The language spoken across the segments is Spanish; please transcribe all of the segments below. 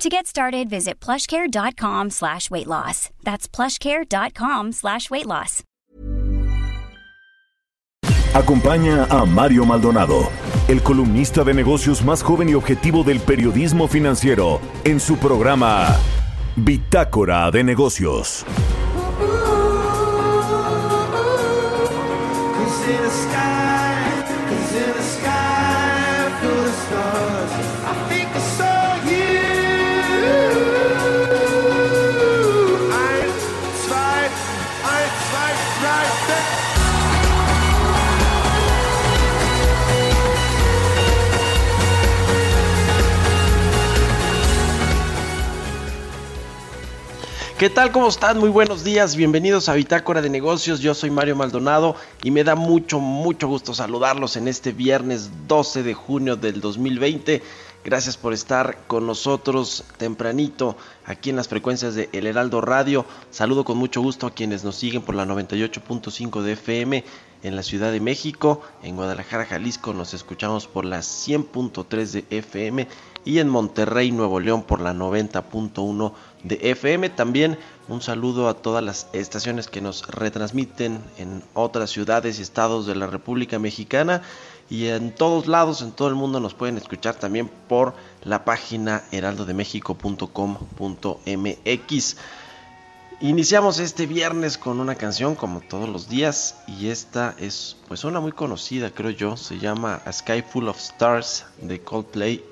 To get started, visit plushcare.com slash weight loss. That's plushcare.com slash weight loss. Acompaña a Mario Maldonado, el columnista de negocios más joven y objetivo del periodismo financiero, en su programa Bitácora de Negocios. ¿Qué tal? ¿Cómo están? Muy buenos días. Bienvenidos a Bitácora de Negocios. Yo soy Mario Maldonado y me da mucho, mucho gusto saludarlos en este viernes 12 de junio del 2020. Gracias por estar con nosotros tempranito aquí en las frecuencias de El Heraldo Radio. Saludo con mucho gusto a quienes nos siguen por la 98.5 de FM en la Ciudad de México. En Guadalajara, Jalisco nos escuchamos por la 100.3 de FM y en Monterrey, Nuevo León por la 90.1 de FM. También un saludo a todas las estaciones que nos retransmiten en otras ciudades y estados de la República Mexicana y en todos lados, en todo el mundo nos pueden escuchar también por la página heraldodemexico.com.mx. Iniciamos este viernes con una canción como todos los días y esta es pues una muy conocida creo yo, se llama A Sky Full of Stars de Coldplay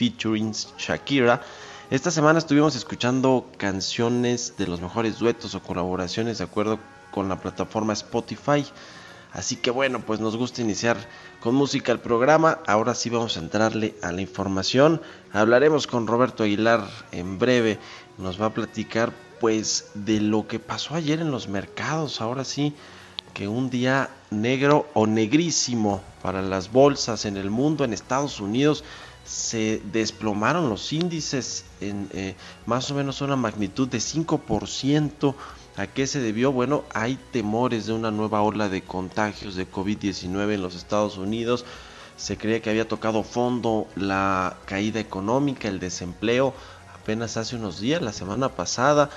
featuring Shakira. Esta semana estuvimos escuchando canciones de los mejores duetos o colaboraciones de acuerdo con la plataforma Spotify. Así que bueno, pues nos gusta iniciar con música el programa. Ahora sí vamos a entrarle a la información. Hablaremos con Roberto Aguilar en breve. Nos va a platicar pues de lo que pasó ayer en los mercados. Ahora sí que un día negro o negrísimo para las bolsas en el mundo, en Estados Unidos se desplomaron los índices en eh, más o menos una magnitud de 5%. ¿A qué se debió? Bueno, hay temores de una nueva ola de contagios de COVID-19 en los Estados Unidos. Se creía que había tocado fondo la caída económica, el desempleo, apenas hace unos días, la semana pasada.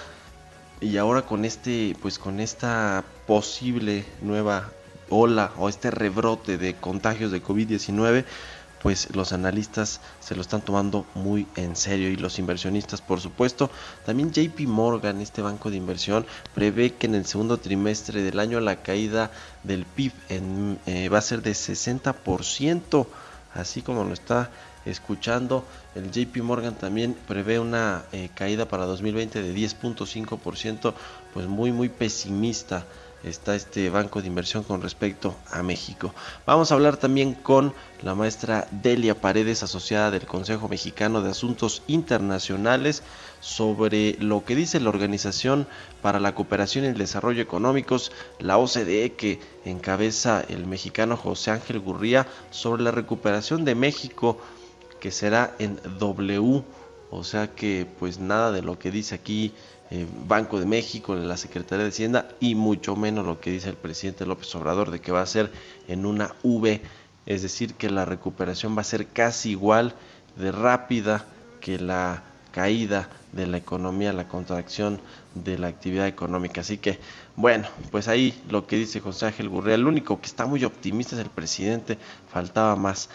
Y ahora con este, pues con esta posible nueva ola o este rebrote de contagios de COVID-19, pues los analistas se lo están tomando muy en serio y los inversionistas por supuesto. También JP Morgan, este banco de inversión, prevé que en el segundo trimestre del año la caída del PIB eh, va a ser de 60%, así como lo está escuchando. El JP Morgan también prevé una eh, caída para 2020 de 10.5%, pues muy muy pesimista está este banco de inversión con respecto a México. Vamos a hablar también con la maestra Delia Paredes, asociada del Consejo Mexicano de Asuntos Internacionales, sobre lo que dice la Organización para la Cooperación y el Desarrollo Económicos, la OCDE, que encabeza el mexicano José Ángel Gurría, sobre la recuperación de México, que será en W. O sea que pues nada de lo que dice aquí eh, Banco de México, la Secretaría de Hacienda y mucho menos lo que dice el presidente López Obrador de que va a ser en una V, es decir, que la recuperación va a ser casi igual de rápida que la caída de la economía, la contracción de la actividad económica. Así que, bueno, pues ahí lo que dice José Ángel Gurrea, el único que está muy optimista es el presidente, faltaba más.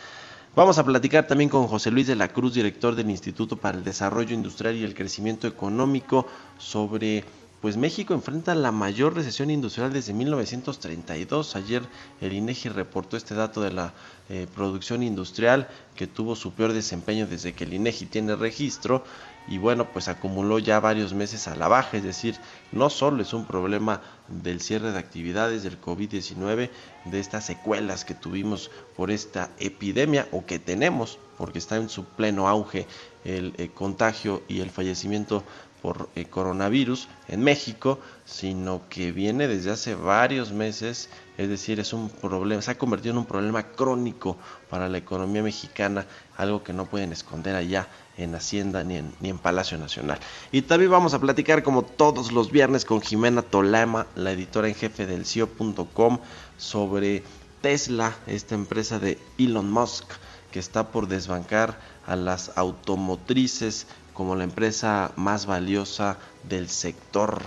Vamos a platicar también con José Luis de la Cruz, director del Instituto para el Desarrollo Industrial y el Crecimiento Económico, sobre pues México enfrenta la mayor recesión industrial desde 1932. Ayer el INEGI reportó este dato de la eh, producción industrial que tuvo su peor desempeño desde que el INEGI tiene registro y bueno, pues acumuló ya varios meses a la baja, es decir, no solo es un problema del cierre de actividades del COVID-19, de estas secuelas que tuvimos por esta epidemia o que tenemos, porque está en su pleno auge el, eh, contagio y el fallecimiento por el coronavirus en México, sino que viene desde hace varios meses, es decir, es un problema, se ha convertido en un problema crónico para la economía mexicana, algo que no pueden esconder allá en Hacienda ni en, ni en Palacio Nacional. Y también vamos a platicar como todos los viernes con Jimena Tolama, la editora en jefe del CIO.com, sobre Tesla, esta empresa de Elon Musk que está por desbancar a las automotrices como la empresa más valiosa del sector,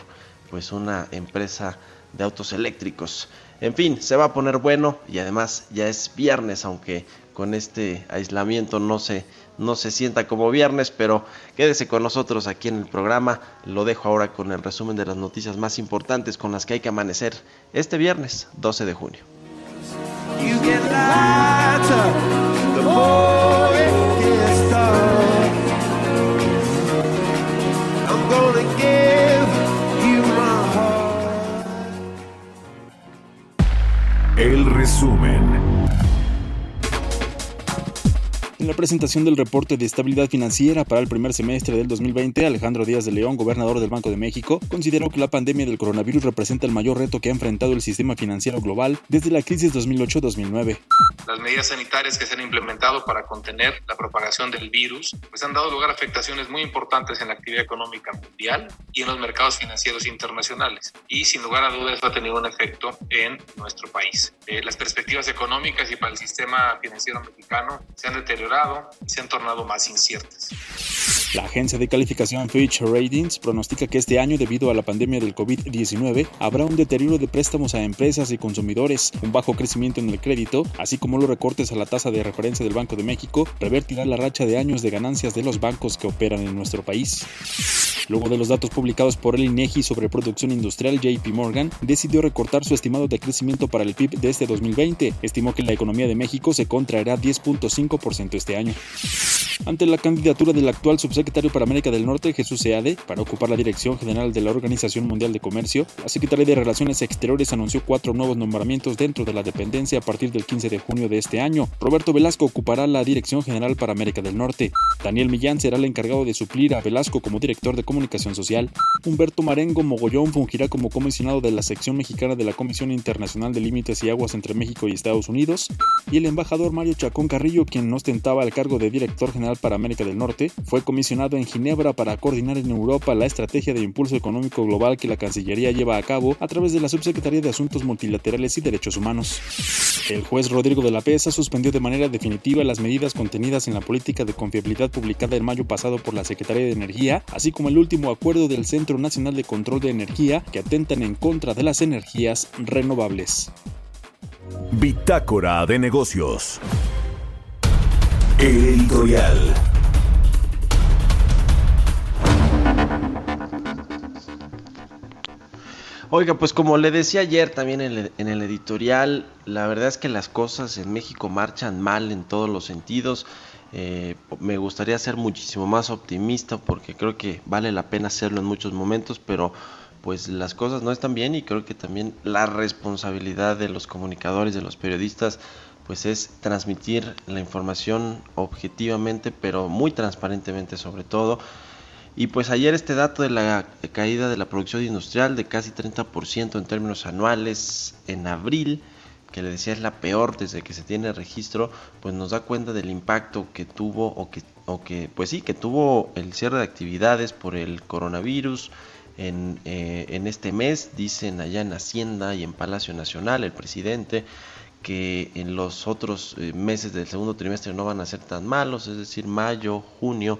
pues una empresa de autos eléctricos. En fin, se va a poner bueno y además ya es viernes, aunque con este aislamiento no se, no se sienta como viernes, pero quédese con nosotros aquí en el programa. Lo dejo ahora con el resumen de las noticias más importantes con las que hay que amanecer este viernes 12 de junio. El resumen. La presentación del reporte de estabilidad financiera para el primer semestre del 2020, Alejandro Díaz de León, gobernador del Banco de México, consideró que la pandemia del coronavirus representa el mayor reto que ha enfrentado el sistema financiero global desde la crisis 2008-2009. Las medidas sanitarias que se han implementado para contener la propagación del virus pues han dado lugar a afectaciones muy importantes en la actividad económica mundial y en los mercados financieros internacionales. Y sin lugar a dudas ha tenido un efecto en nuestro país. Eh, las perspectivas económicas y para el sistema financiero mexicano se han deteriorado se han tornado más inciertas. La agencia de calificación Fitch Ratings pronostica que este año, debido a la pandemia del COVID-19, habrá un deterioro de préstamos a empresas y consumidores, un bajo crecimiento en el crédito, así como los recortes a la tasa de referencia del Banco de México, revertirá la racha de años de ganancias de los bancos que operan en nuestro país. Luego de los datos publicados por el INEGI sobre producción industrial, JP Morgan decidió recortar su estimado de crecimiento para el PIB de este 2020. Estimó que la economía de México se contraerá 10.5% este año. Ante la candidatura del actual subsecretario para América del Norte, Jesús Seade, para ocupar la dirección general de la Organización Mundial de Comercio, la Secretaría de Relaciones Exteriores anunció cuatro nuevos nombramientos dentro de la dependencia a partir del 15 de junio de este año. Roberto Velasco ocupará la dirección general para América del Norte. Daniel Millán será el encargado de suplir a Velasco como director de comunicación social. Humberto Marengo Mogollón fungirá como comisionado de la sección mexicana de la Comisión Internacional de Límites y Aguas entre México y Estados Unidos. Y el embajador Mario Chacón Carrillo, quien ostentaba el cargo de director general para América del Norte, fue comisionado en Ginebra para coordinar en Europa la estrategia de impulso económico global que la Cancillería lleva a cabo a través de la Subsecretaría de Asuntos Multilaterales y Derechos Humanos. El juez Rodrigo de la Pesa suspendió de manera definitiva las medidas contenidas en la política de confiabilidad publicada en mayo pasado por la Secretaría de Energía, así como el último acuerdo del Centro Nacional de Control de Energía que atentan en contra de las energías renovables. Bitácora de negocios. editorial. Oiga, pues como le decía ayer también en el, editorial, la verdad es que las cosas en México marchan mal en todos los sentidos. Eh, me gustaría ser muchísimo más optimista porque creo que vale la pena hacerlo en muchos momentos, pero pues las cosas no están bien y creo que también la responsabilidad de los comunicadores, de los periodistas, pues es transmitir la información objetivamente, pero muy transparentemente sobre todo. Y pues ayer este dato de la caída de la producción industrial de casi 30% en términos anuales en abril, que le decía es la peor desde que se tiene registro, pues nos da cuenta del impacto que tuvo o que, o que pues sí, que tuvo el cierre de actividades por el coronavirus en, eh, en este mes, dicen allá en Hacienda y en Palacio Nacional el presidente que en los otros eh, meses del segundo trimestre no van a ser tan malos, es decir, mayo, junio,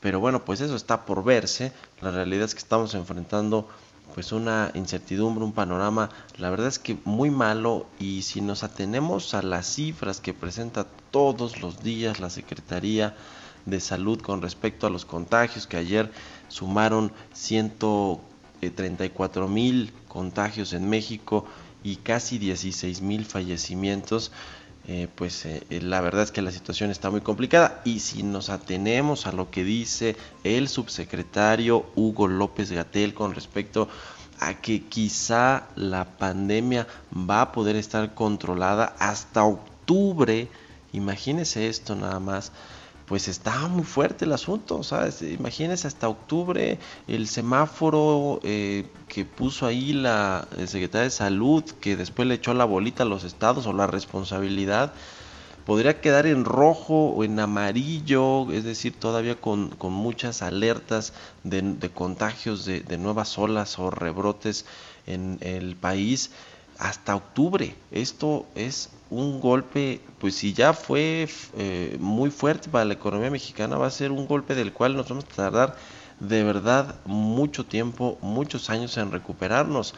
pero bueno, pues eso está por verse. La realidad es que estamos enfrentando pues una incertidumbre, un panorama, la verdad es que muy malo y si nos atenemos a las cifras que presenta todos los días la Secretaría de Salud con respecto a los contagios que ayer sumaron 134 mil contagios en México y casi 16 mil fallecimientos, eh, pues eh, eh, la verdad es que la situación está muy complicada. Y si nos atenemos a lo que dice el subsecretario Hugo López Gatel con respecto a que quizá la pandemia va a poder estar controlada hasta octubre, imagínese esto nada más, pues está muy fuerte el asunto, ¿sabes? Imagínense hasta octubre el semáforo eh, que puso ahí la Secretaría de Salud, que después le echó la bolita a los estados o la responsabilidad, podría quedar en rojo o en amarillo, es decir, todavía con, muchas alertas de, contagios de, de nuevas olas o rebrotes en el país hasta octubre. Esto es un golpe, pues si ya fue eh, muy fuerte para la economía mexicana, va a ser un golpe del cual nos vamos a tardar de verdad mucho tiempo, muchos años en recuperarnos.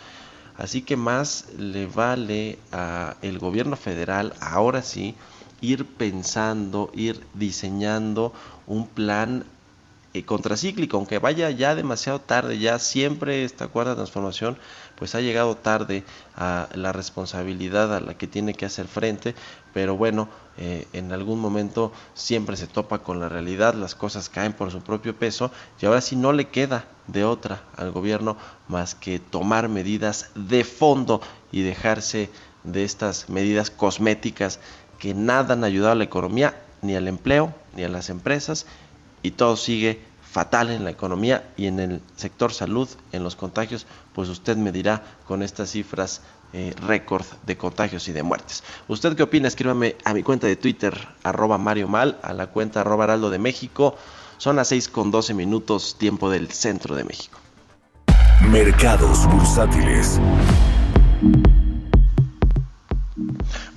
Así que más le vale a el gobierno federal ahora sí ir pensando, ir diseñando un plan contracíclico, aunque vaya ya demasiado tarde, ya siempre esta cuarta transformación pues ha llegado tarde a la responsabilidad a la que tiene que hacer frente, pero bueno, eh, en algún momento siempre se topa con la realidad, las cosas caen por su propio peso y ahora sí no le queda de otra al gobierno más que tomar medidas de fondo y dejarse de estas medidas cosméticas que nada han ayudado a la economía, ni al empleo, ni a las empresas, y todo sigue fatal en la economía y en el sector salud, en los contagios, pues usted me dirá con estas cifras eh, récord de contagios y de muertes. ¿Usted qué opina? Escríbame a mi cuenta de Twitter, arroba Mario Mal, a la cuenta arroba Heraldo de México. Son las 6 con 12 minutos, tiempo del centro de México. Mercados bursátiles.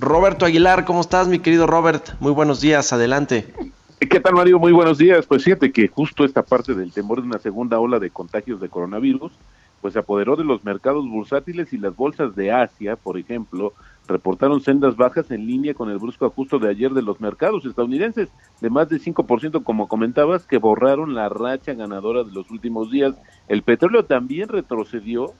Roberto Aguilar, ¿cómo estás, mi querido Robert? Muy buenos días, adelante. ¿Qué tal, Mario? Muy buenos días. Pues fíjate que justo esta parte del temor de una segunda ola de contagios de coronavirus, pues se apoderó de los mercados bursátiles y las bolsas de Asia, por ejemplo, reportaron sendas bajas en línea con el brusco ajuste de ayer de los mercados estadounidenses, de más de 5%, como comentabas, que borraron la racha ganadora de los últimos días. El petróleo también retrocedió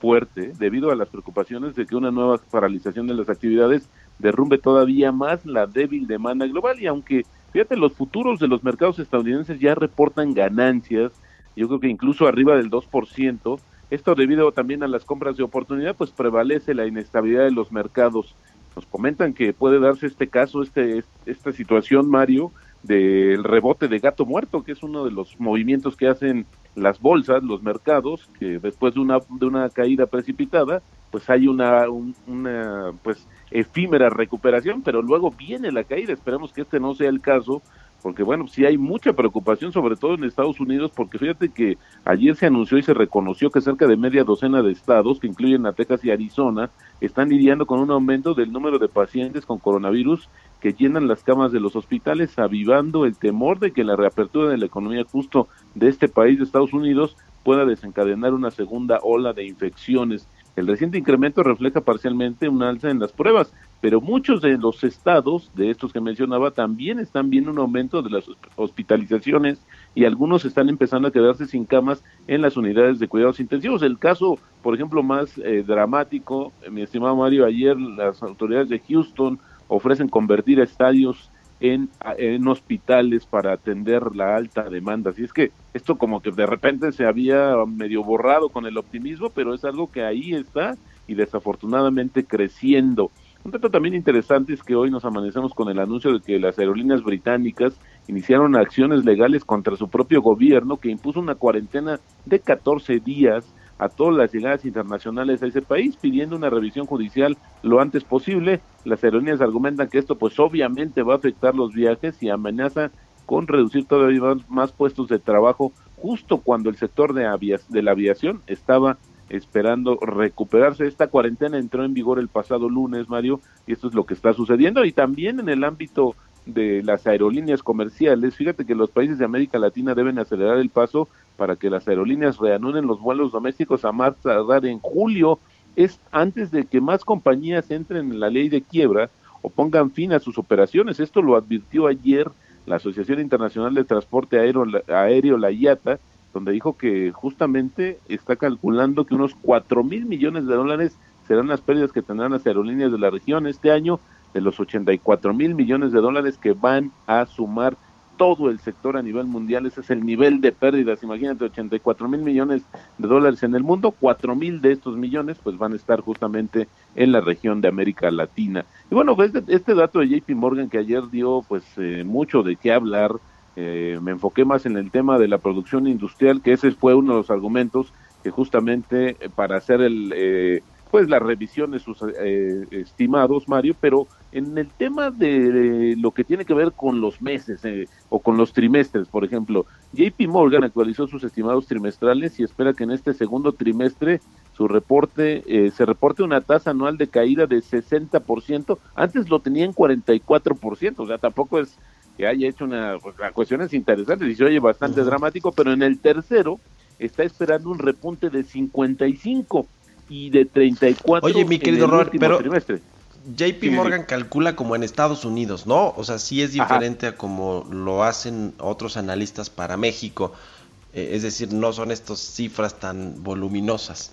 fuerte debido a las preocupaciones de que una nueva paralización de las actividades derrumbe todavía más la débil demanda global y aunque Fíjate, los futuros de los mercados estadounidenses ya reportan ganancias, yo creo que incluso arriba del 2%. Esto debido también a las compras de oportunidad, pues prevalece la inestabilidad de los mercados. Nos comentan que puede darse este caso, este, esta situación, Mario, del rebote de gato muerto, que es uno de los movimientos que hacen las bolsas, los mercados, que después de una, de una caída precipitada, pues hay una, una pues efímera recuperación, pero luego viene la caída. Esperemos que este no sea el caso, porque bueno, sí hay mucha preocupación, sobre todo en Estados Unidos, porque fíjate que ayer se anunció y se reconoció que cerca de media docena de estados, que incluyen a Texas y Arizona, están lidiando con un aumento del número de pacientes con coronavirus que llenan las camas de los hospitales, avivando el temor de que la reapertura de la economía justo de este país de Estados Unidos pueda desencadenar una segunda ola de infecciones. El reciente incremento refleja parcialmente un alza en las pruebas, pero muchos de los estados, de estos que mencionaba, también están viendo un aumento de las hospitalizaciones y algunos están empezando a quedarse sin camas en las unidades de cuidados intensivos. El caso, por ejemplo, más eh, dramático, mi estimado Mario, ayer las autoridades de Houston ofrecen convertir estadios en, hospitales para atender la alta demanda. Así es que esto como que de repente se había medio borrado con el optimismo, pero es algo que ahí está y desafortunadamente creciendo. Un dato también interesante es que hoy nos amanecemos con el anuncio de que las aerolíneas británicas iniciaron acciones legales contra su propio gobierno que impuso una cuarentena de 14 días a todas las llegadas internacionales a ese país, pidiendo una revisión judicial lo antes posible. Las aerolíneas argumentan que esto pues obviamente va a afectar los viajes y amenaza con reducir todavía más, puestos de trabajo justo cuando el sector de, de la aviación estaba esperando recuperarse. Esta cuarentena entró en vigor el pasado lunes, Mario, y esto es lo que está sucediendo. Y también en el ámbito de las aerolíneas comerciales, fíjate que los países de América Latina deben acelerar el paso para que las aerolíneas reanuden los vuelos domésticos a más tardar en julio, es antes de que más compañías entren en la ley de quiebra o pongan fin a sus operaciones. Esto lo advirtió ayer la Asociación Internacional de Transporte Aéreo, Aéreo la IATA, donde dijo que justamente está calculando que unos 4 mil millones de dólares serán las pérdidas que tendrán las aerolíneas de la región este año de los 84 mil millones de dólares que van a sumar todo el sector a nivel mundial. Ese es el nivel de pérdidas. Imagínate, 84 mil millones de dólares en el mundo, 4 mil de estos millones pues van a estar justamente en la región de América Latina. Y bueno, pues este, este dato de JP Morgan que ayer dio pues eh, mucho de qué hablar, eh, me enfoqué más en el tema de la producción industrial, que ese fue uno de los argumentos que justamente eh, para hacer el, eh, pues la revisión de sus estimados, Mario, pero en el tema de, lo que tiene que ver con los meses o con los trimestres, por ejemplo, JP Morgan actualizó sus estimados trimestrales y espera que en este segundo trimestre su reporte se reporte una tasa anual de caída de 60%, antes lo tenía en 44%, o sea, tampoco es que haya hecho una, pues, cuestiones interesantes y se oye bastante dramático, pero en el tercero está esperando un repunte de 55 y de 34 Oye, mi querido Robert, pero JP Morgan calcula como en Estados Unidos, ¿no? O sea, sí es diferente a como lo hacen otros analistas para México. Eh, es decir, no son estas cifras tan voluminosas.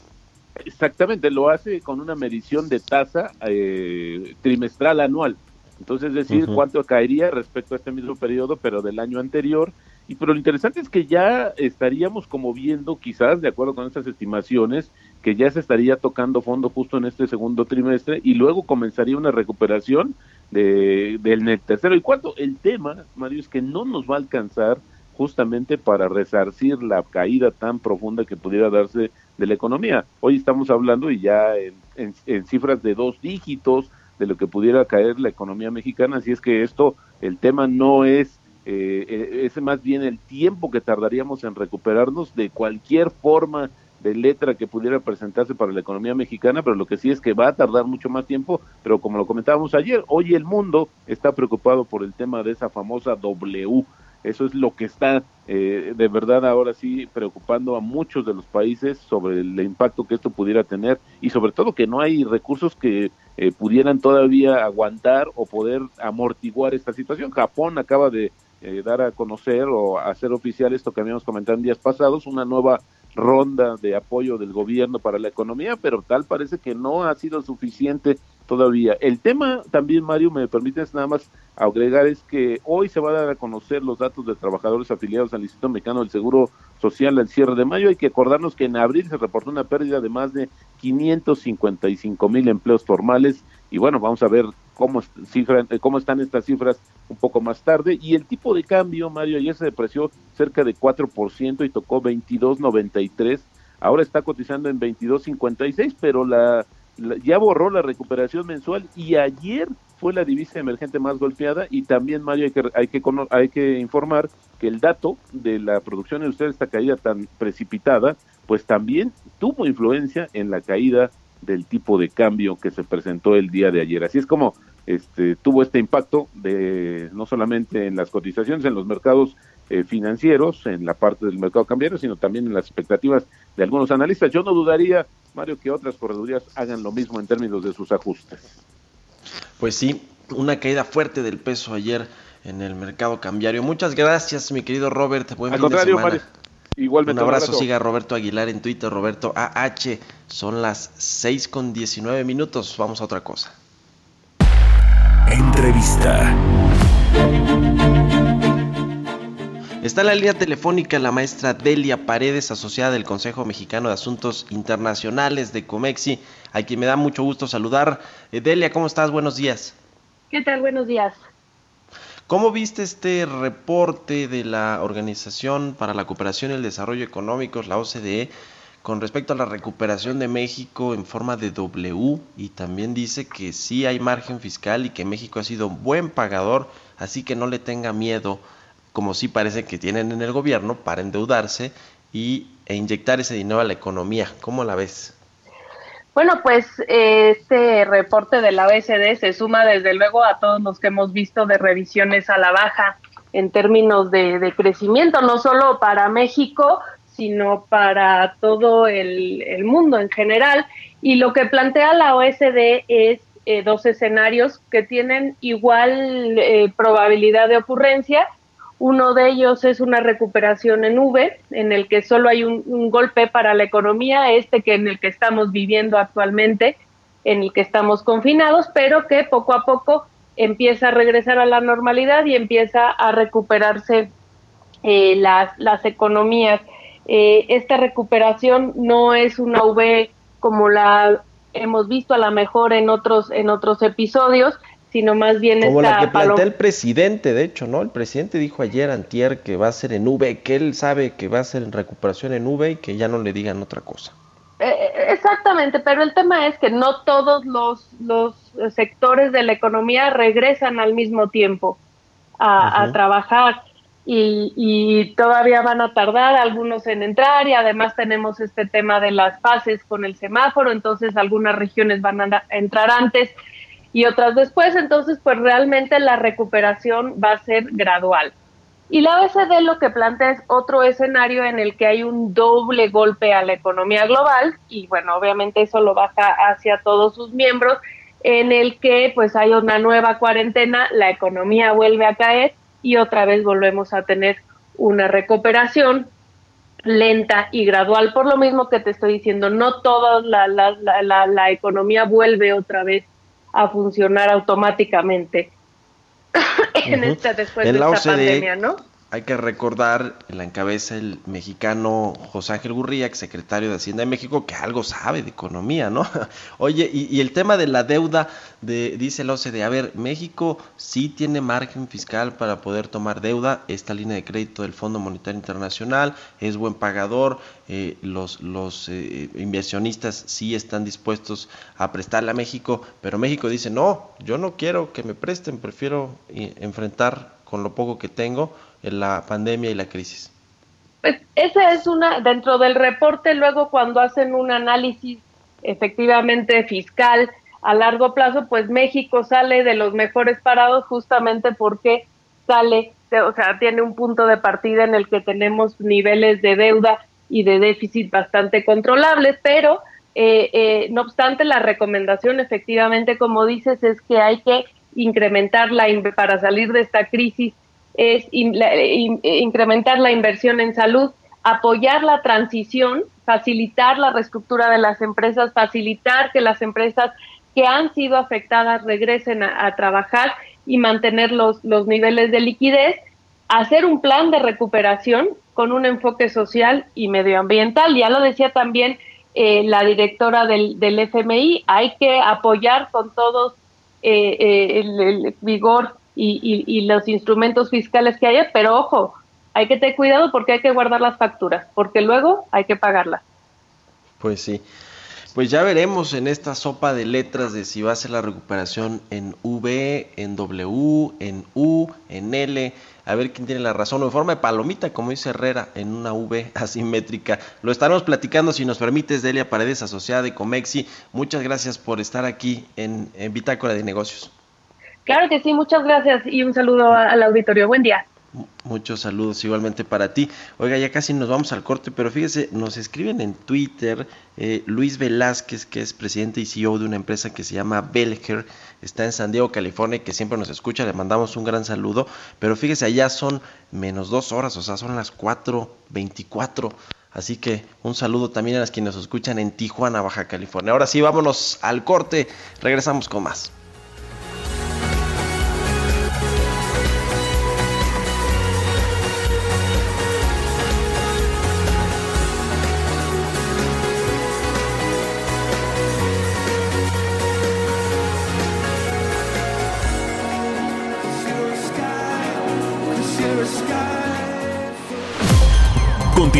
Exactamente, lo hace con una medición de tasa eh, trimestral anual. Entonces, es decir, cuánto caería respecto a este mismo periodo, pero del año anterior. Y pero lo interesante es que ya estaríamos como viendo, quizás, de acuerdo con estas estimaciones, que ya se estaría tocando fondo justo en este segundo trimestre y luego comenzaría una recuperación de, del tercero. ¿Y cuánto? El tema, Mario, es que no nos va a alcanzar justamente para resarcir la caída tan profunda que pudiera darse de la economía. Hoy estamos hablando y ya en cifras de dos dígitos, de lo que pudiera caer la economía mexicana, así es que esto, el tema no es, eh, eh, es más bien el tiempo que tardaríamos en recuperarnos de cualquier forma de letra que pudiera presentarse para la economía mexicana, pero lo que sí es que va a tardar mucho más tiempo, pero como lo comentábamos ayer, hoy el mundo está preocupado por el tema de esa famosa W, eso es lo que está eh, de verdad ahora sí preocupando a muchos de los países sobre el impacto que esto pudiera tener y sobre todo que no hay recursos que eh, pudieran todavía aguantar o poder amortiguar esta situación. Japón acaba de eh, dar a conocer o hacer oficial esto que habíamos comentado en días pasados, una nueva ronda de apoyo del gobierno para la economía, pero tal parece que no ha sido suficiente todavía. El tema también, Mario, me permites nada más agregar, es que hoy se va a dar a conocer los datos de trabajadores afiliados al Instituto Mexicano del Seguro Social al cierre de mayo. Hay que acordarnos que en abril se reportó una pérdida de más de 555 mil empleos formales y bueno, vamos a ver cómo, cifra, cómo están estas cifras un poco más tarde. Y el tipo de cambio, Mario, ayer se depreció cerca de 4% y tocó 22.93. Ahora está cotizando en 22.56, pero la ya borró la recuperación mensual y ayer fue la divisa emergente más golpeada y también Mario hay que hay que hay que informar que el dato de la producción industrial esta caída tan precipitada pues también tuvo influencia en la caída del tipo de cambio que se presentó el día de ayer así es como este tuvo este impacto de no solamente en las cotizaciones en los mercados eh, financieros en la parte del mercado cambiario sino también en las expectativas de algunos analistas yo no dudaría Mario, que otras corredurías hagan lo mismo en términos de sus ajustes. Pues sí, una caída fuerte del peso ayer en el mercado cambiario. Muchas gracias, mi querido Robert. Buen Al fin contrario, de semana. igualmente. Un abrazo, siga Roberto Aguilar en Twitter, Roberto AH. Son las 6 con 19 minutos. Vamos a otra cosa. Entrevista. Está en la línea telefónica la maestra Delia Paredes, asociada del Consejo Mexicano de Asuntos Internacionales de Comexi, a quien me da mucho gusto saludar. Eh, Delia, ¿cómo estás? Buenos días. ¿Qué tal? Buenos días. ¿Cómo viste este reporte de la Organización para la Cooperación y el Desarrollo Económicos, la OCDE, con respecto a la recuperación de México en forma de W? Y también dice que sí hay margen fiscal y que México ha sido un buen pagador, así que no le tenga miedo como sí parece que tienen en el gobierno, para endeudarse y, e inyectar ese dinero a la economía. ¿Cómo la ves? Bueno, pues este reporte de la OECD se suma desde luego a todos los que hemos visto de revisiones a la baja en términos de, crecimiento, no solo para México, sino para todo el, mundo en general. Y lo que plantea la OECD es eh, dos escenarios que tienen igual eh, probabilidad de ocurrencia uno de ellos es una recuperación en V, en el que solo hay un, golpe para la economía, este que en el que estamos viviendo actualmente, en el que estamos confinados, pero que poco a poco empieza a regresar a la normalidad y empieza a recuperarse eh, las, las economías. Eh, esta recuperación no es una V como la hemos visto a lo mejor en otros, en otros episodios, sino más bien Como la que plantea el presidente, de hecho, ¿no? El presidente dijo ayer, antier, que va a ser en V, que él sabe que va a ser en recuperación en V y que ya no le digan otra cosa. Eh, eh, exactamente, pero el tema es que no todos los, los sectores de la economía regresan al mismo tiempo a, trabajar y, y, todavía van a tardar algunos en entrar y además tenemos este tema de las fases con el semáforo, entonces algunas regiones van a entrar antes y otras después, entonces pues realmente la recuperación va a ser gradual. Y la OECD lo que plantea es otro escenario en el que hay un doble golpe a la economía global y bueno, obviamente eso lo baja hacia todos sus miembros, en el que pues hay una nueva cuarentena, la economía vuelve a caer y otra vez volvemos a tener una recuperación lenta y gradual, por lo mismo que te estoy diciendo, no toda la, la, la, la economía vuelve otra vez a funcionar automáticamente. En esta después de esta e pandemia, ¿no? Hay que recordar, la encabeza el mexicano José Ángel Gurría, secretario de Hacienda de México, que algo sabe de economía, ¿no? Oye, y, el tema de la deuda, de, dice el OCDE, a ver, México sí tiene margen fiscal para poder tomar deuda, esta línea de crédito del Fondo Monetario Internacional es buen pagador, eh, los, los eh, inversionistas sí están dispuestos a prestarle a México, pero México dice, no, yo no quiero que me presten, prefiero eh, enfrentar con lo poco que tengo en la pandemia y la crisis? Pues esa es una, dentro del reporte, luego cuando hacen un análisis efectivamente fiscal a largo plazo, pues México sale de los mejores parados justamente porque sale, o sea, tiene un punto de partida en el que tenemos niveles de deuda y de déficit bastante controlables, pero eh, eh, no obstante, la recomendación efectivamente, como dices, es que hay que incrementar la, para salir de esta crisis es incrementar la inversión en salud, apoyar la transición, facilitar la reestructura de las empresas, facilitar que las empresas que han sido afectadas regresen a, trabajar y mantener los, los niveles de liquidez, hacer un plan de recuperación con un enfoque social y medioambiental. Ya lo decía también eh, la directora del, del, FMI, hay que apoyar con todos eh, eh, el, vigor y, los instrumentos fiscales que haya, pero ojo, hay que tener cuidado porque hay que guardar las facturas, porque luego hay que pagarlas. Pues sí. Pues ya veremos en esta sopa de letras de si va a ser la recuperación en V, en W, en U, en L, a ver quién tiene la razón, o en forma de palomita, como dice Herrera, en una V asimétrica. Lo estaremos platicando, si nos permites, Delia Paredes, asociada de Comexi. Muchas gracias por estar aquí en, en Bitácora de Negocios. Claro que sí, muchas gracias y un saludo al auditorio. Buen día. Muchos saludos igualmente para ti. Oiga, ya casi nos vamos al corte, pero fíjese, nos escriben en Twitter eh, Luis Velázquez, que es presidente y CEO de una empresa que se llama Belger, está en San Diego, California, que siempre nos escucha, le mandamos un gran saludo, pero fíjese, allá son menos dos horas, o sea, son las 4.24. Así que un saludo también a las que nos escuchan en Tijuana, Baja California. Ahora sí, vámonos al corte, regresamos con más.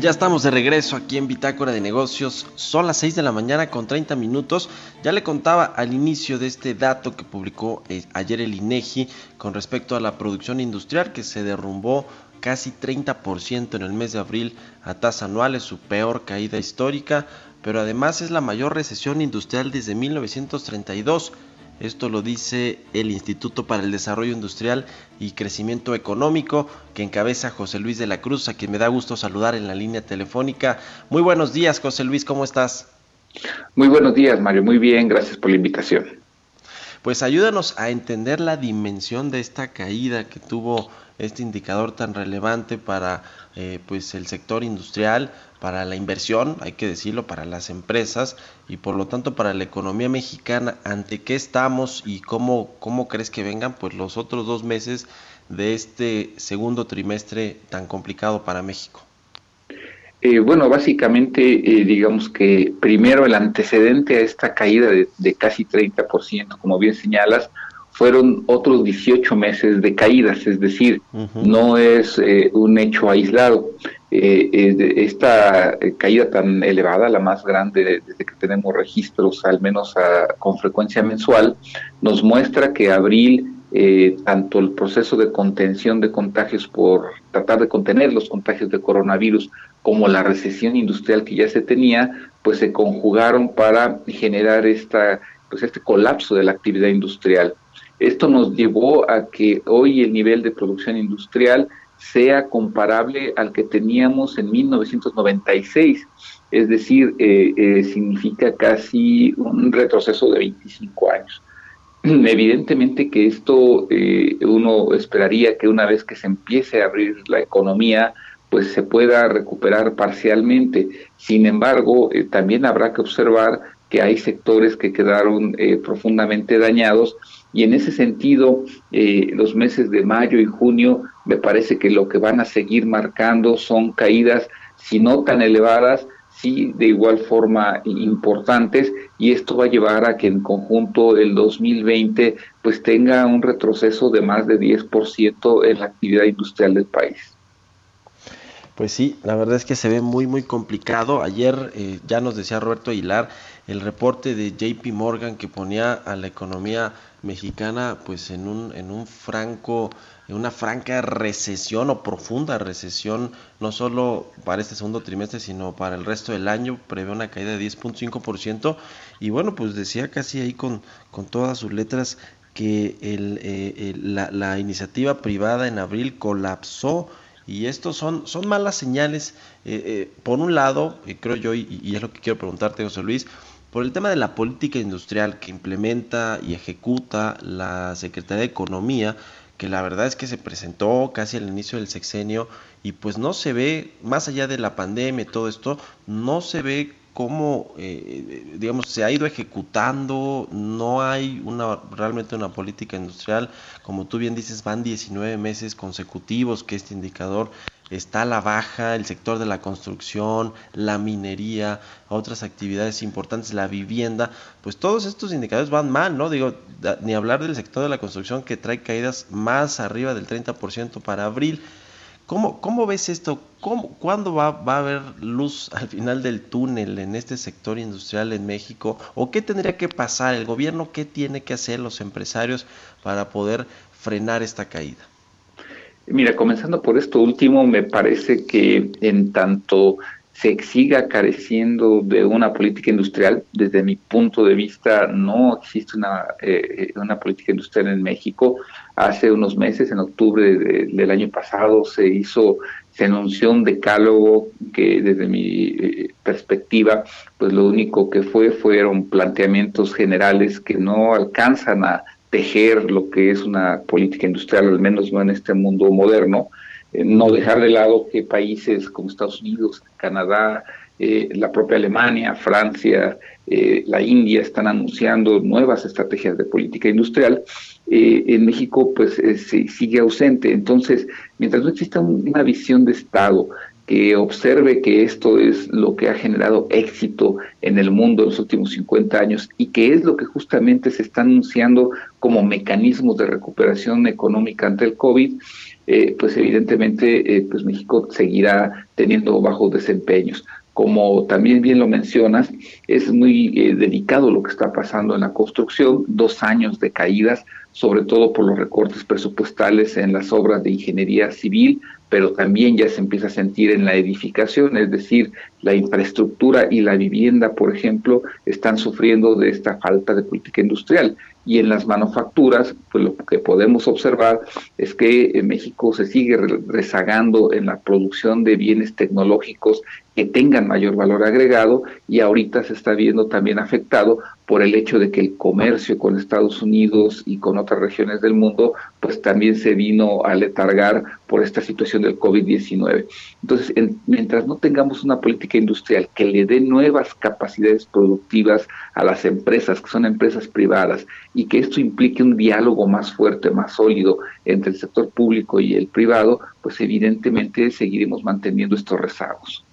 Ya estamos de regreso aquí en Bitácora de Negocios. Son las 6 de la mañana con 30 minutos. Ya le contaba al inicio de este dato que publicó eh, ayer el INEGI con respecto a la producción industrial que se derrumbó casi 30% en el mes de abril a tasa anual, es su peor caída histórica, pero además es la mayor recesión industrial desde 1932. Esto lo dice el Instituto para el Desarrollo Industrial y Crecimiento Económico, que encabeza José Luis de la Cruz, a quien me da gusto saludar en la línea telefónica. Muy buenos días, José Luis, ¿cómo estás? Muy buenos días, Mario. Muy bien, gracias por la invitación. Pues ayúdanos a entender la dimensión de esta caída que tuvo este indicador tan relevante para eh, pues el sector industrial, para la inversión, hay que decirlo, para las empresas y por lo tanto para la economía mexicana. ¿Ante qué estamos y cómo, cómo crees que vengan pues los otros dos meses de este segundo trimestre tan complicado para México? Eh, bueno, básicamente, eh, digamos que primero el antecedente a esta caída de, de casi 30%, como bien señalas, fueron otros 18 meses de caídas, es decir, no es eh, un hecho aislado. Esta caída tan elevada, la más grande desde que tenemos registros, al menos con frecuencia mensual, nos muestra que abril, eh, tanto el proceso de contención de contagios por tratar de contener los contagios de coronavirus, como la recesión industrial que ya se tenía, pues se conjugaron para generar esta, pues este colapso de la actividad industrial. Esto nos llevó a que hoy el nivel de producción industrial sea comparable al que teníamos en 1996, es decir, eh, eh, significa casi un retroceso de 25 años. Evidentemente que esto eh, uno esperaría que una vez que se empiece a abrir la economía, pues se pueda recuperar parcialmente. Sin embargo, también habrá que observar que hay sectores que quedaron profundamente dañados y en ese sentido, eh, los meses de mayo y junio me parece que lo que van a seguir marcando son caídas, si no tan elevadas, sí de igual forma importantes y esto va a llevar a que en conjunto el 2020 pues tenga un retroceso de más de 10% en la actividad industrial del país. Pues sí, la verdad es que se ve muy muy complicado. Ayer eh, ya nos decía Roberto Aguilar el reporte de JP Morgan que ponía a la economía mexicana pues en un, en un franco, en una franca recesión o profunda recesión, no solo para este segundo trimestre, sino para el resto del año, prevé una caída de 10.5%, y bueno, pues decía casi ahí con, con todas sus letras que el, eh, la, la, iniciativa privada en abril colapsó y esto son, son malas señales. Eh, eh, por un lado, creo yo, y, y, es lo que quiero preguntarte, José Luis, por el tema de la política industrial que implementa y ejecuta la Secretaría de Economía, que la verdad es que se presentó casi al inicio del sexenio y pues no se ve, más allá de la pandemia y todo esto, no se ve cómo, eh, digamos, se ha ido ejecutando, no hay una realmente una política industrial, como tú bien dices, van 19 meses consecutivos que este indicador está a la baja, el sector de la construcción, la minería, otras actividades importantes, la vivienda, pues todos estos indicadores van mal, ¿no? Digo, ni hablar del sector de la construcción que trae caídas más arriba del 30% para abril. ¿Cómo, ¿Cómo, ves esto? ¿Cómo, ¿Cuándo va, a haber luz al final del túnel en este sector industrial en México? ¿O qué tendría que pasar? ¿El gobierno qué tiene que hacer los empresarios para poder frenar esta caída? Mira, comenzando por esto último, me parece que en tanto se siga careciendo de una política industrial, desde mi punto de vista no existe una, eh, una política industrial en México. Hace unos meses, en octubre del año pasado, se hizo, se anunció un decálogo que desde mi eh, perspectiva, pues lo único que fue fueron planteamientos generales que no alcanzan a tejer lo que es una política industrial, al menos no en este mundo moderno, eh, no dejar de lado que países como Estados Unidos, Canadá, eh, la propia Alemania, Francia, la India están anunciando nuevas estrategias de política industrial. En México, pues sigue ausente. Entonces, mientras no exista una visión de Estado que observe que esto es lo que ha generado éxito en el mundo en los últimos 50 años y que es lo que justamente se está anunciando como mecanismos de recuperación económica ante el COVID, eh, pues evidentemente eh, pues México seguirá teniendo bajos desempeños. Como también bien lo mencionas, es muy eh, delicado lo que está pasando en la construcción, dos años de caídas, sobre todo por los recortes presupuestales en las obras de ingeniería civil, pero también ya se empieza a sentir en la edificación, es decir, la infraestructura y la vivienda, por ejemplo, están sufriendo de esta falta de política industrial. Y en las manufacturas, pues lo que podemos observar es que en México se sigue rezagando en la producción de bienes tecnológicos que tengan mayor valor agregado y ahorita se está viendo también afectado por el hecho de que el comercio con Estados Unidos y con otras regiones del mundo pues también se vino a letargar por esta situación del COVID-19. Entonces, mientras no tengamos una política industrial que le dé nuevas capacidades productivas a las empresas, que son empresas privadas, y que esto implique un diálogo más fuerte, más sólido entre el sector público y el privado, pues evidentemente seguiremos manteniendo estos rezagos.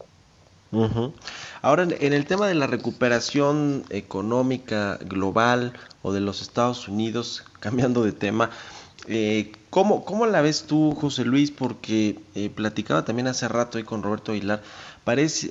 Ahora, en el tema de la recuperación económica global o de los Estados Unidos, cambiando de tema, eh, ¿cómo, ¿cómo, la ves tú, José Luis? Porque eh, platicaba también hace rato ahí con Roberto Aguilar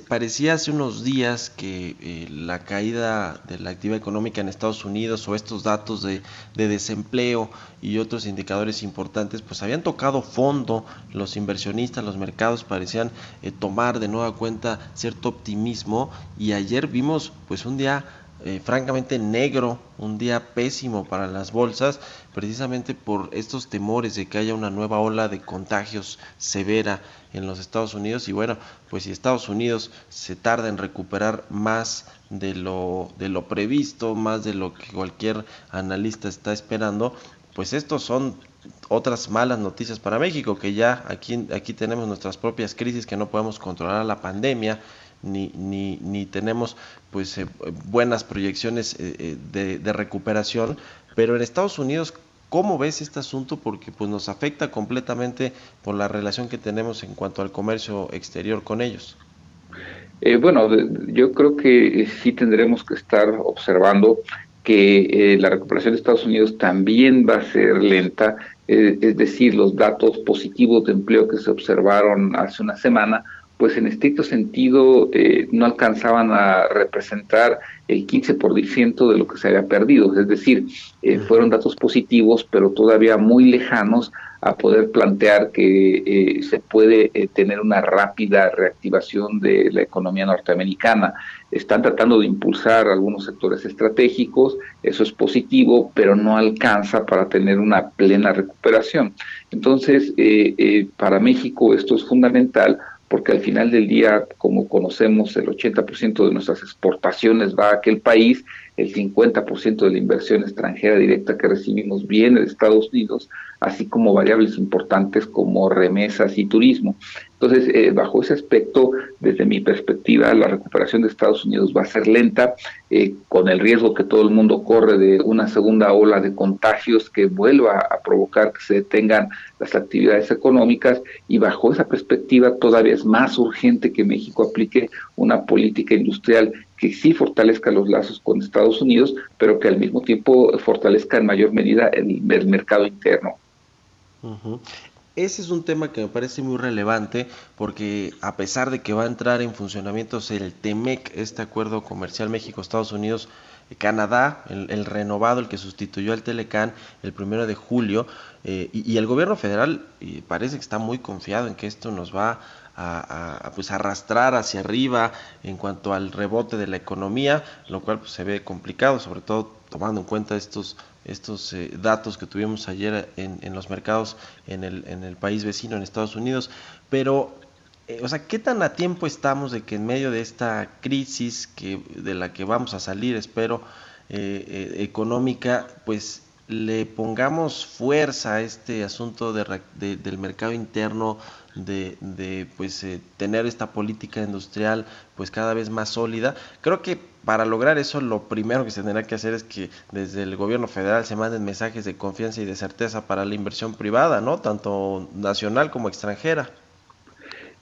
parecía hace unos días que eh, la caída de la actividad económica en Estados Unidos o estos datos de, desempleo y otros indicadores importantes pues habían tocado fondo, los inversionistas, los mercados parecían eh, tomar de nueva cuenta cierto optimismo. Y ayer vimos pues un día eh, francamente negro, un día pésimo para las bolsas, precisamente por estos temores de que haya una nueva ola de contagios severa en los Estados Unidos. Y bueno, pues si Estados Unidos se tarda en recuperar más de lo, de lo previsto, más de lo que cualquier analista está esperando, pues estos son otras malas noticias para México, que ya aquí, aquí tenemos nuestras propias crisis que no podemos controlar la pandemia, ni, ni, ni tenemos pues eh, buenas proyecciones eh, eh, de, recuperación, pero en Estados Unidos, ¿cómo ves este asunto? Porque pues nos afecta completamente por la relación que tenemos en cuanto al comercio exterior con ellos. bueno, yo creo que sí tendremos que estar observando que la recuperación de Estados Unidos también va a ser lenta, es decir, los datos positivos de empleo que se observaron hace una semana pues en estricto sentido eh, no alcanzaban a representar el 15% de lo que se había perdido. Es decir, eh, fueron datos positivos, pero todavía muy lejanos a poder plantear que eh, se puede tener una rápida reactivación de la economía norteamericana. Están tratando de impulsar algunos sectores estratégicos, eso es positivo, pero no alcanza para tener una plena recuperación. Entonces, para México esto es fundamental porque al final del día, como conocemos, el 80% de nuestras exportaciones va a aquel país, el 50% de la inversión extranjera directa que recibimos viene de Estados Unidos, así como variables importantes como remesas y turismo. Entonces, eh, bajo ese aspecto, desde mi perspectiva, la recuperación de Estados Unidos va a ser lenta, eh, con el riesgo que todo el mundo corre de una segunda ola de contagios que vuelva a provocar que se detengan las actividades económicas y bajo esa perspectiva todavía es más urgente que México aplique una política industrial que sí fortalezca los lazos con Estados Unidos, pero que al mismo tiempo fortalezca en mayor medida el, mercado interno. Ese es un tema que me parece muy relevante porque a pesar de que va a entrar en funcionamiento el TEMEC, este acuerdo comercial México-Estados Unidos, Canadá, el, renovado, el que sustituyó al Telecán el primero de julio, eh, y, el gobierno federal parece que está muy confiado en que esto nos va a, pues arrastrar hacia arriba en cuanto al rebote de la economía, lo cual pues, se ve complicado, sobre todo tomando en cuenta estos estos eh, datos que tuvimos ayer en, en los mercados en el, en el, país vecino, en Estados Unidos. Pero, eh, o sea, ¿qué tan a tiempo estamos de que en medio de esta crisis que, de la que vamos a salir, espero, eh, económica, pues le pongamos fuerza a este asunto de, del mercado interno, de, de pues tener esta política industrial pues cada vez más sólida. Creo que para lograr eso lo primero que se tendrá que hacer es que desde el gobierno federal se manden mensajes de confianza y de certeza para la inversión privada, ¿no? Tanto nacional como extranjera.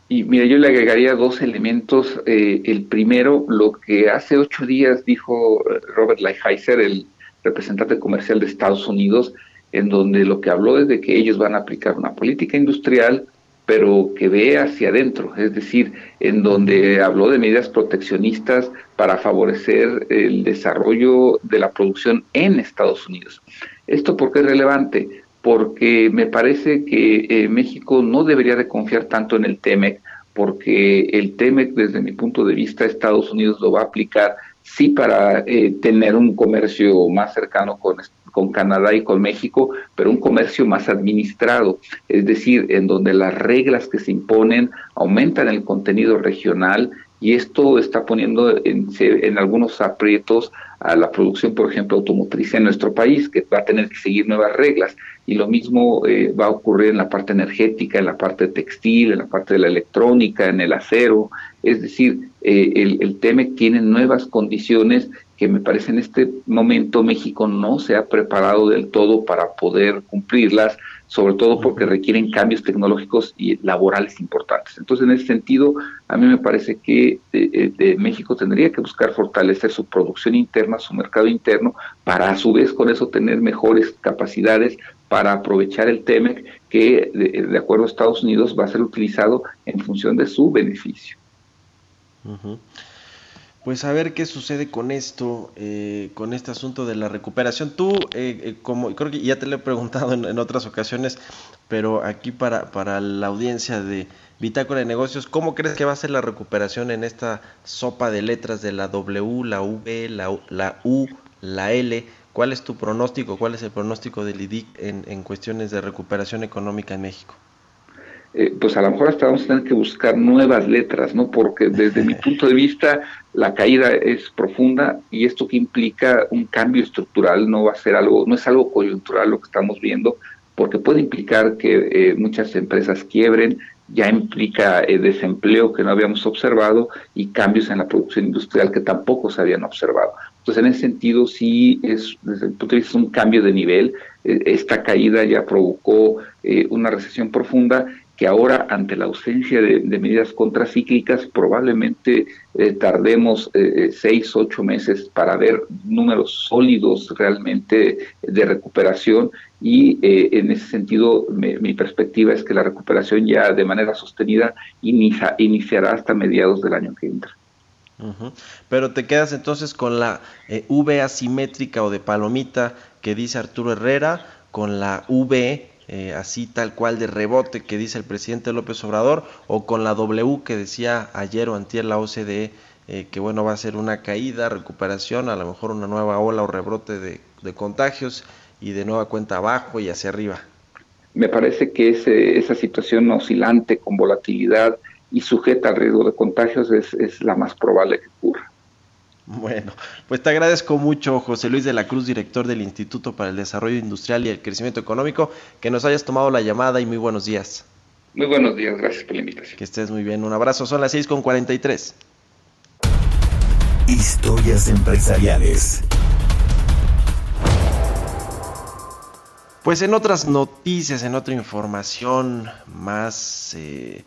Y mira, yo le agregaría dos elementos. Eh, el primero, lo que hace ocho días dijo Robert Lighthizer, el representante comercial de Estados Unidos, en donde lo que habló es de que ellos van a aplicar una política industrial pero que ve hacia adentro, es decir, en donde habló de medidas proteccionistas para favorecer el desarrollo de la producción en Estados Unidos. ¿Esto por qué es relevante? Porque me parece que eh, México no debería de confiar tanto en el TEMEC, porque el TEMEC, desde mi punto de vista, Estados Unidos lo va a aplicar sí para eh, tener un comercio más cercano con, con Canadá y con México, pero un comercio más administrado, es decir, en donde las reglas que se imponen aumentan el contenido regional y esto está poniendo en, en, algunos aprietos a la producción, por ejemplo, automotriz en nuestro país, que va a tener que seguir nuevas reglas. Y lo mismo eh, va a ocurrir en la parte energética, en la parte textil, en la parte de la electrónica, en el acero. Es decir, eh, el, el TEMEC tiene nuevas condiciones que me parece en este momento México no se ha preparado del todo para poder cumplirlas, sobre todo porque requieren cambios tecnológicos y laborales importantes. Entonces, en ese sentido, a mí me parece que eh, eh, México tendría que buscar fortalecer su producción interna, su mercado interno, para a su vez con eso tener mejores capacidades para aprovechar el TEMEC que, de, acuerdo a Estados Unidos, va a ser utilizado en función de su beneficio pues a ver qué sucede con esto, eh, con este asunto de la recuperación. Tú, eh, eh, como creo que ya te lo he preguntado en, otras ocasiones, pero aquí para, para la audiencia de Bitácora de Negocios, ¿cómo crees que va a ser la recuperación en esta sopa de letras de la W, la V, la, la U, la L? ¿Cuál es tu pronóstico? ¿Cuál es el pronóstico del IDIC en, en cuestiones de recuperación económica en México? Eh, pues a lo mejor hasta vamos a tener que buscar nuevas letras, ¿no? Porque desde mi punto de vista la caída es profunda y esto que implica un cambio estructural no va a ser algo, no es algo coyuntural lo que estamos viendo, porque puede implicar que eh, muchas empresas quiebren, ya implica eh, desempleo que no habíamos observado y cambios en la producción industrial que tampoco se habían observado. Entonces, en ese sentido, sí es, desde el punto de vista, un cambio de nivel. esta caída ya provocó una recesión profunda que ahora ante la ausencia de, medidas contracíclicas probablemente eh, tardemos eh, eh, seis, ocho meses para ver números sólidos realmente de recuperación y en ese sentido mi perspectiva es que la recuperación ya de manera sostenida iniciará hasta mediados del año que entra. Pero te quedas entonces con la V asimétrica o de palomita que dice Arturo Herrera, con la V eh, así tal cual de rebote que dice el presidente López Obrador, o con la W que decía ayer o antier la OCDE, eh, que bueno, va a ser una caída, recuperación, a lo mejor una nueva ola o rebrote de, contagios y de nueva cuenta abajo y hacia arriba. Me parece que ese, esa situación oscilante con volatilidad y sujeta al riesgo de contagios es, es la más probable que ocurra. Bueno, pues te agradezco mucho, José Luis de la Cruz, director del Instituto para el Desarrollo Industrial y el Crecimiento Económico, que nos hayas tomado la llamada y muy buenos días. Muy buenos días, gracias por la invitación. Que estés muy bien, un abrazo, son las 6 con 43. Historias empresariales. Pues en otras noticias, en otra información más... Eh,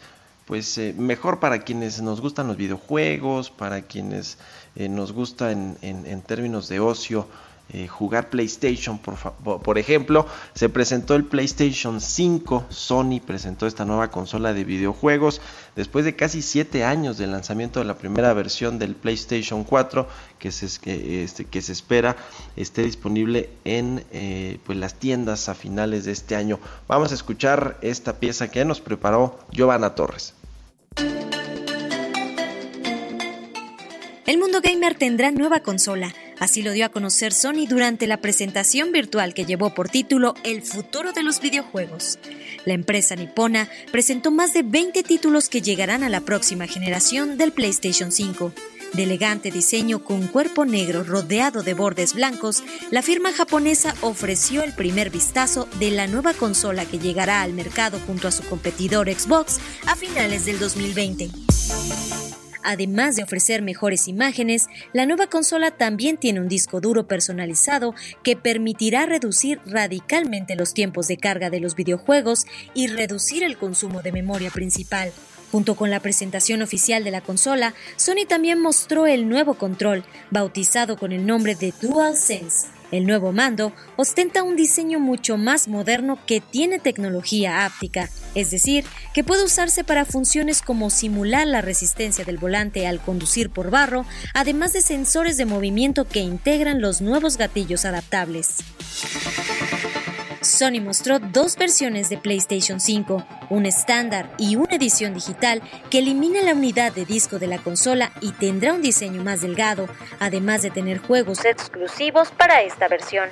pues eh, mejor para quienes nos gustan los videojuegos, para quienes eh, nos gusta en, términos de ocio eh, jugar PlayStation, por, por, ejemplo, se presentó el PlayStation 5, Sony presentó esta nueva consola de videojuegos después de casi 7 años del lanzamiento de la primera versión del PlayStation 4 que se, este, que se espera esté disponible en pues las tiendas a finales de este año. Vamos a escuchar esta pieza que nos preparó Giovanna Torres. El mundo gamer tendrá nueva consola, así lo dio a conocer Sony durante la presentación virtual que llevó por título El futuro de los videojuegos. La empresa nipona presentó más de 20 títulos que llegarán a la próxima generación del PlayStation 5. De elegante diseño con cuerpo negro rodeado de bordes blancos, la firma japonesa ofreció el primer vistazo de la nueva consola que llegará al mercado junto a su competidor Xbox a finales del 2020. Además de ofrecer mejores imágenes, la nueva consola también tiene un disco duro personalizado que permitirá reducir radicalmente los tiempos de carga de los videojuegos y reducir el consumo de memoria principal. Junto con la presentación oficial de la consola, Sony también mostró el nuevo control, bautizado con el nombre de DualSense el nuevo mando ostenta un diseño mucho más moderno que tiene tecnología áptica, es decir, que puede usarse para funciones como simular la resistencia del volante al conducir por barro, además de sensores de movimiento que integran los nuevos gatillos adaptables. Sony mostró dos versiones de PlayStation 5, un estándar y una edición digital que elimina la unidad de disco de la consola y tendrá un diseño más delgado, además de tener juegos exclusivos para esta versión.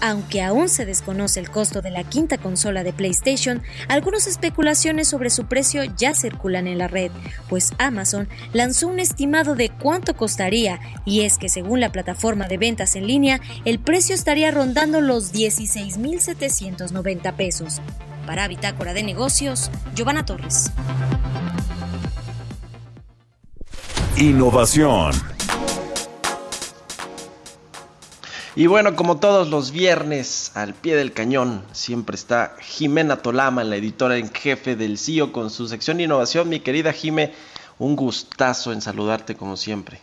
Aunque aún se desconoce el costo de la quinta consola de PlayStation, algunas especulaciones sobre su precio ya circulan en la red, pues Amazon lanzó un estimado de cuánto costaría y es que según la plataforma de ventas en línea, el precio estaría rondando los 16.790 pesos. Para Bitácora de Negocios, Giovanna Torres. Innovación. Y bueno, como todos los viernes, al pie del cañón, siempre está Jimena Tolama, la editora en jefe del CIO, con su sección de innovación. Mi querida Jime, un gustazo en saludarte como siempre.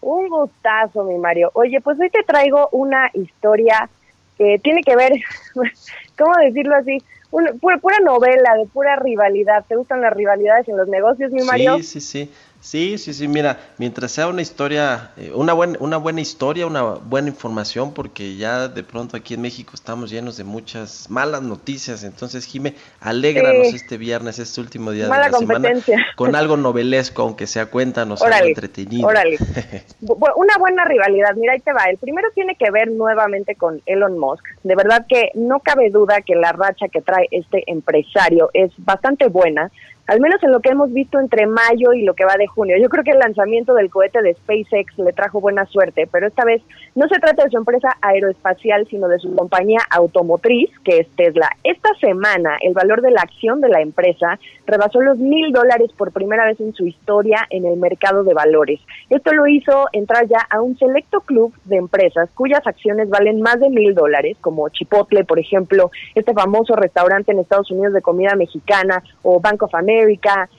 Un gustazo, mi Mario. Oye, pues hoy te traigo una historia que tiene que ver, ¿cómo decirlo así? Una, pura, pura novela de pura rivalidad. ¿Te gustan las rivalidades en los negocios, mi Mario? Sí, sí, sí. Sí, sí, sí, mira, mientras sea una historia, eh, una, buena, una buena historia, una buena información, porque ya de pronto aquí en México estamos llenos de muchas malas noticias, entonces Jime, alégranos este viernes, este último día de la semana, con algo novelesco, aunque sea cuéntanos algo entretenido. Órale. una buena rivalidad, mira, ahí te va, el primero tiene que ver nuevamente con Elon Musk, de verdad que no cabe duda que la racha que trae este empresario es bastante buena, al menos en lo que hemos visto entre mayo y lo que va de junio. Yo creo que el lanzamiento del cohete de SpaceX le trajo buena suerte, pero esta vez no se trata de su empresa aeroespacial, sino de su compañía automotriz, que es Tesla. Esta semana el valor de la acción de la empresa rebasó los mil dólares por primera vez en su historia en el mercado de valores. Esto lo hizo entrar ya a un selecto club de empresas cuyas acciones valen más de mil dólares, como Chipotle, por ejemplo, este famoso restaurante en Estados Unidos de comida mexicana, o Bank of America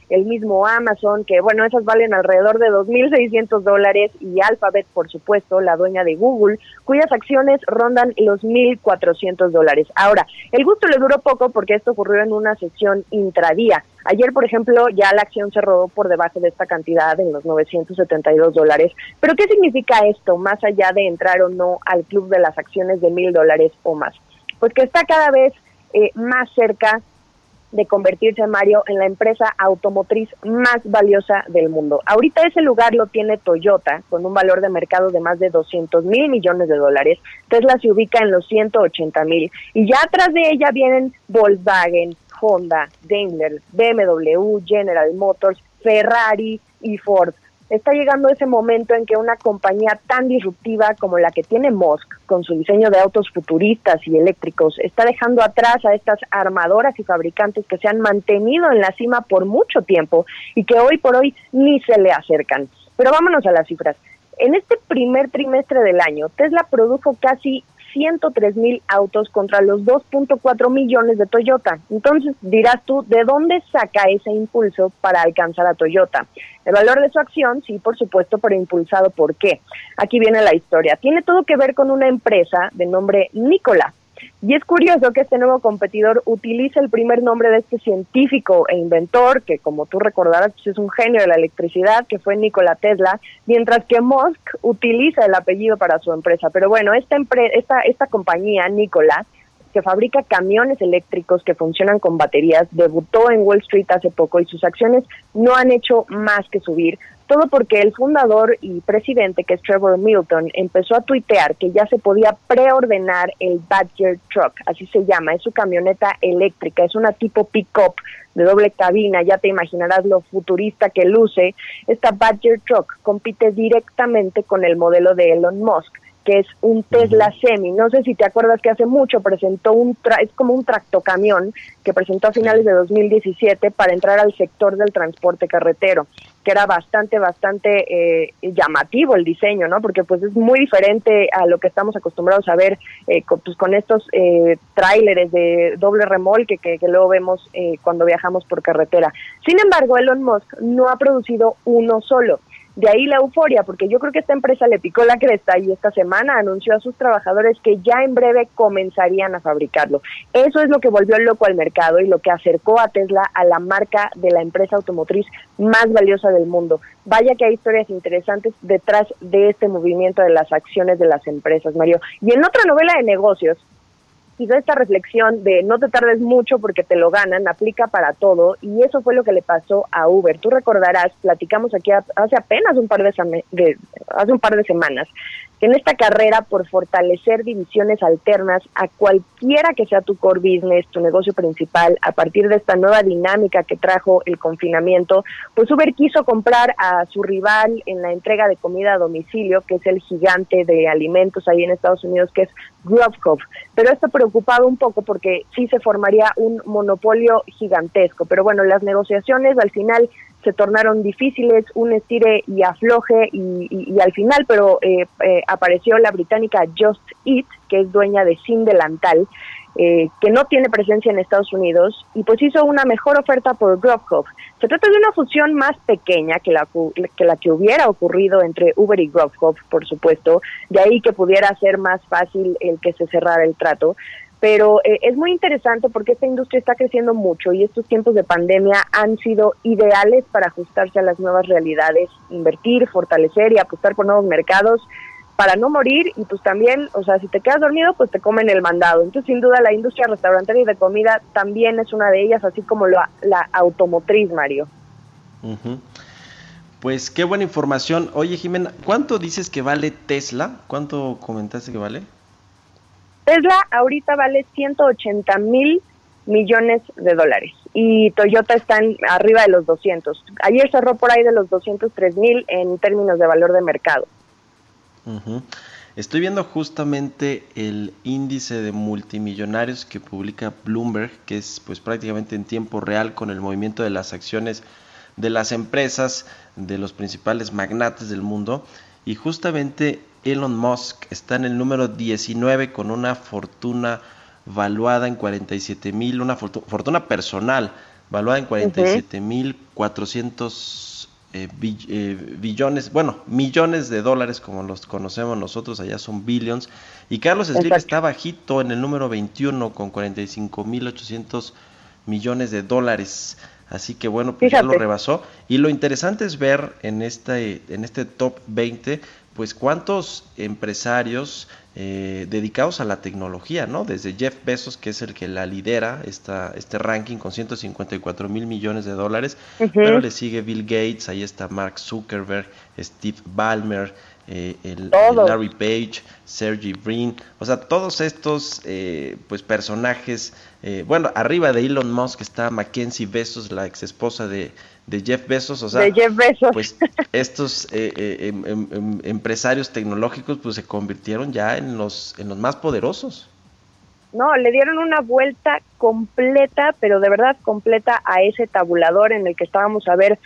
el mismo Amazon, que bueno, esas valen alrededor de 2.600 dólares, y Alphabet, por supuesto, la dueña de Google, cuyas acciones rondan los 1.400 dólares. Ahora, el gusto le duró poco porque esto ocurrió en una sesión intradía. Ayer, por ejemplo, ya la acción se rodó por debajo de esta cantidad, en los 972 dólares. Pero, ¿qué significa esto, más allá de entrar o no al club de las acciones de mil dólares o más? Pues que está cada vez eh, más cerca de convertirse, Mario, en la empresa automotriz más valiosa del mundo. Ahorita ese lugar lo tiene Toyota, con un valor de mercado de más de 200 mil millones de dólares. Tesla se ubica en los 180 mil. Y ya atrás de ella vienen Volkswagen, Honda, Daimler, BMW, General Motors, Ferrari y Ford está llegando ese momento en que una compañía tan disruptiva como la que tiene Musk, con su diseño de autos futuristas y eléctricos, está dejando atrás a estas armadoras y fabricantes que se han mantenido en la cima por mucho tiempo y que hoy por hoy ni se le acercan. Pero vámonos a las cifras. En este primer trimestre del año, Tesla produjo casi 103 mil autos contra los 2.4 millones de Toyota. Entonces dirás tú, ¿de dónde saca ese impulso para alcanzar a Toyota? El valor de su acción, sí, por supuesto, pero impulsado por qué. Aquí viene la historia. Tiene todo que ver con una empresa de nombre Nikola. Y es curioso que este nuevo competidor utilice el primer nombre de este científico e inventor, que como tú recordarás pues, es un genio de la electricidad, que fue Nikola Tesla, mientras que Musk utiliza el apellido para su empresa. Pero bueno, esta, esta, esta compañía, Nikola, que fabrica camiones eléctricos que funcionan con baterías, debutó en Wall Street hace poco y sus acciones no han hecho más que subir, todo porque el fundador y presidente, que es Trevor Milton, empezó a tuitear que ya se podía preordenar el Badger Truck, así se llama, es su camioneta eléctrica, es una tipo pick-up de doble cabina, ya te imaginarás lo futurista que luce. Esta Badger Truck compite directamente con el modelo de Elon Musk que es un Tesla Semi. No sé si te acuerdas que hace mucho presentó un, es como un tractocamión que presentó a finales de 2017 para entrar al sector del transporte carretero, que era bastante, bastante eh, llamativo el diseño, ¿no? Porque pues es muy diferente a lo que estamos acostumbrados a ver eh, con, pues, con estos eh, tráileres de doble remolque que, que luego vemos eh, cuando viajamos por carretera. Sin embargo, Elon Musk no ha producido uno solo de ahí la euforia, porque yo creo que esta empresa le picó la cresta y esta semana anunció a sus trabajadores que ya en breve comenzarían a fabricarlo. Eso es lo que volvió loco al mercado y lo que acercó a Tesla a la marca de la empresa automotriz más valiosa del mundo. Vaya que hay historias interesantes detrás de este movimiento de las acciones de las empresas, Mario. Y en otra novela de negocios, quizá esta reflexión de no te tardes mucho porque te lo ganan aplica para todo y eso fue lo que le pasó a Uber. Tú recordarás, platicamos aquí hace apenas un par de, de hace un par de semanas en esta carrera por fortalecer divisiones alternas a cualquiera que sea tu core business, tu negocio principal, a partir de esta nueva dinámica que trajo el confinamiento, pues Uber quiso comprar a su rival en la entrega de comida a domicilio, que es el gigante de alimentos ahí en Estados Unidos, que es Grubhub. Pero esto preocupaba un poco porque sí se formaría un monopolio gigantesco. Pero bueno, las negociaciones al final se tornaron difíciles, un estire y afloje y, al final, pero eh, eh, apareció la británica Just Eat, que es dueña de Sin Delantal, eh, que no tiene presencia en Estados Unidos y pues hizo una mejor oferta por Grubhub. Se trata de una fusión más pequeña que la, que la que hubiera ocurrido entre Uber y Grubhub, por supuesto, de ahí que pudiera ser más fácil el que se cerrara el trato. Pero eh, es muy interesante porque esta industria está creciendo mucho y estos tiempos de pandemia han sido ideales para ajustarse a las nuevas realidades, invertir, fortalecer y apostar por nuevos mercados para no morir y pues también, o sea, si te quedas dormido, pues te comen el mandado. Entonces, sin duda, la industria restaurantera y de comida también es una de ellas, así como la, la automotriz, Mario. Pues qué buena información. Oye, Jimena, ¿cuánto dices que vale Tesla? ¿Cuánto comentaste que vale? Tesla ahorita vale 180 mil millones de dólares y Toyota está arriba de los 200. Ayer cerró por ahí de los 203 mil en términos de valor de mercado. Estoy viendo justamente el índice de multimillonarios que publica Bloomberg, que es pues prácticamente en tiempo real con el movimiento de las acciones de las empresas, de los principales magnates del mundo. Y justamente Elon Musk está en el número 19 con una fortuna valuada en 47 mil, una fortuna personal valuada en 47 mil 400 eh, eh, billones, bueno, millones de dólares como los conocemos nosotros, allá son billions. Y Carlos Slim está bajito en el número 21 con 45 mil 800 millones de dólares. Así que bueno, pues ya lo rebasó. Y lo interesante es ver en este, en este top 20 pues cuántos empresarios eh, dedicados a la tecnología, ¿no? Desde Jeff Bezos, que es el que la lidera esta, este ranking con 154 mil millones de dólares, pero le sigue Bill Gates, ahí está Mark Zuckerberg, Steve Ballmer, eh, el, Larry Page, Sergey Brin, o sea, todos estos eh, pues personajes, bueno, arriba de Elon Musk está Mackenzie Bezos, la ex esposa de, de Jeff Bezos, o sea, pues estos eh, eh, em, em, em, empresarios tecnológicos pues se convirtieron ya en los, en los más poderosos. No, le dieron una vuelta completa, pero de verdad completa a ese tabulador en el que estábamos a ver,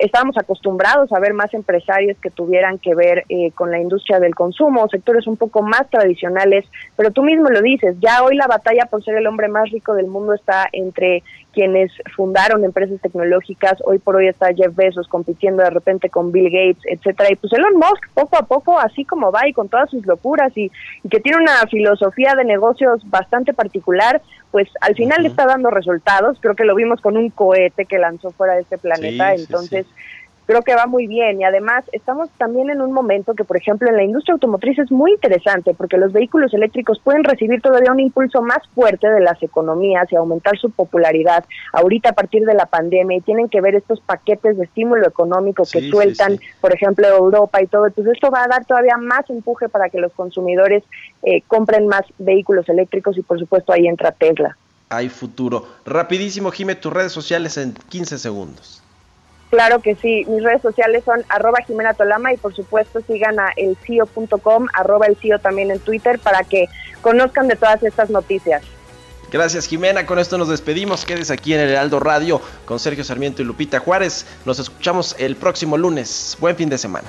estábamos acostumbrados a ver más empresarios que tuvieran que ver eh, con la industria del consumo, sectores un poco más tradicionales, pero tú mismo lo dices, ya hoy la batalla por ser el hombre más rico del mundo está entre quienes fundaron empresas tecnológicas, hoy por hoy está Jeff Bezos compitiendo de repente con Bill Gates, etcétera, y pues Elon Musk poco a poco, así como va y con todas sus locuras y, y que tiene una filosofía de negocios bastante particular, pues al final le está dando resultados. Creo que lo vimos con un cohete que lanzó fuera de este planeta. Entonces, creo que va muy bien y además estamos también en un momento que, por ejemplo, en la industria automotriz es muy interesante porque los vehículos eléctricos pueden recibir todavía un impulso más fuerte de las economías y aumentar su popularidad ahorita a partir de la pandemia y tienen que ver estos paquetes de estímulo económico que sueltan, por ejemplo, Europa y todo. Entonces esto va a dar todavía más empuje para que los consumidores eh, compren más vehículos eléctricos y, por supuesto, ahí entra Tesla. Hay futuro. Rapidísimo, Jime, tus redes sociales en 15 segundos. Claro que sí, mis redes sociales son arroba Jimena Tolama y por supuesto sigan a elcio.com, arroba elcio también en Twitter para que conozcan de todas estas noticias. Gracias Jimena, con esto nos despedimos, quedes aquí en el Heraldo Radio con Sergio Sarmiento y Lupita Juárez, nos escuchamos el próximo lunes, buen fin de semana.